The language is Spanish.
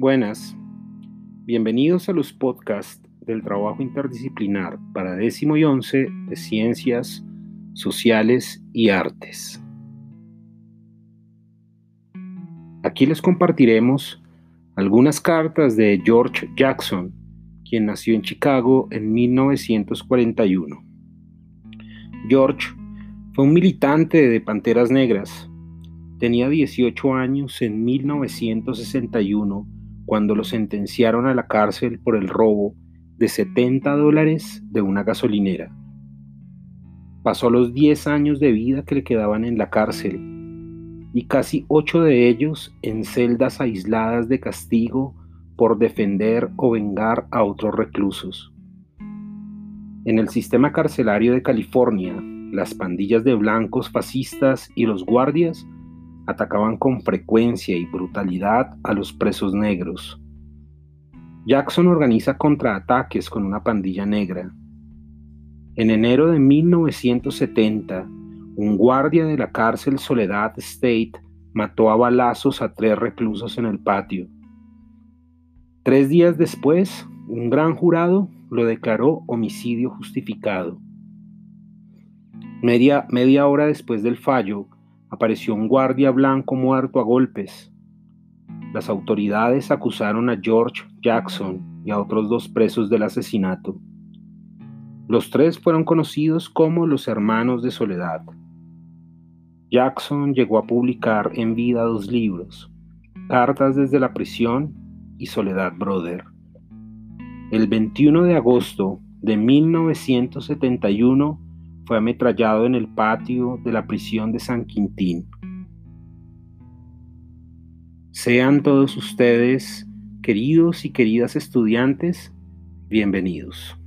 Buenas, bienvenidos a los podcasts del trabajo interdisciplinar para décimo y once de Ciencias Sociales y Artes. Aquí les compartiremos algunas cartas de George Jackson, quien nació en Chicago en 1941. George fue un militante de Panteras Negras. Tenía 18 años en 1961 cuando lo sentenciaron a la cárcel por el robo de 70 dólares de una gasolinera. Pasó los 10 años de vida que le quedaban en la cárcel y casi 8 de ellos en celdas aisladas de castigo por defender o vengar a otros reclusos. En el sistema carcelario de California, las pandillas de blancos fascistas y los guardias atacaban con frecuencia y brutalidad a los presos negros. Jackson organiza contraataques con una pandilla negra. En enero de 1970, un guardia de la cárcel Soledad State mató a balazos a tres reclusos en el patio. Tres días después, un gran jurado lo declaró homicidio justificado. Media, media hora después del fallo, apareció un guardia blanco muerto a golpes. Las autoridades acusaron a George Jackson y a otros dos presos del asesinato. Los tres fueron conocidos como los hermanos de Soledad. Jackson llegó a publicar en vida dos libros, Cartas desde la prisión y Soledad Brother. El 21 de agosto de 1971 fue ametrallado en el patio de la prisión de San Quintín. Sean todos ustedes, queridos y queridas estudiantes, bienvenidos.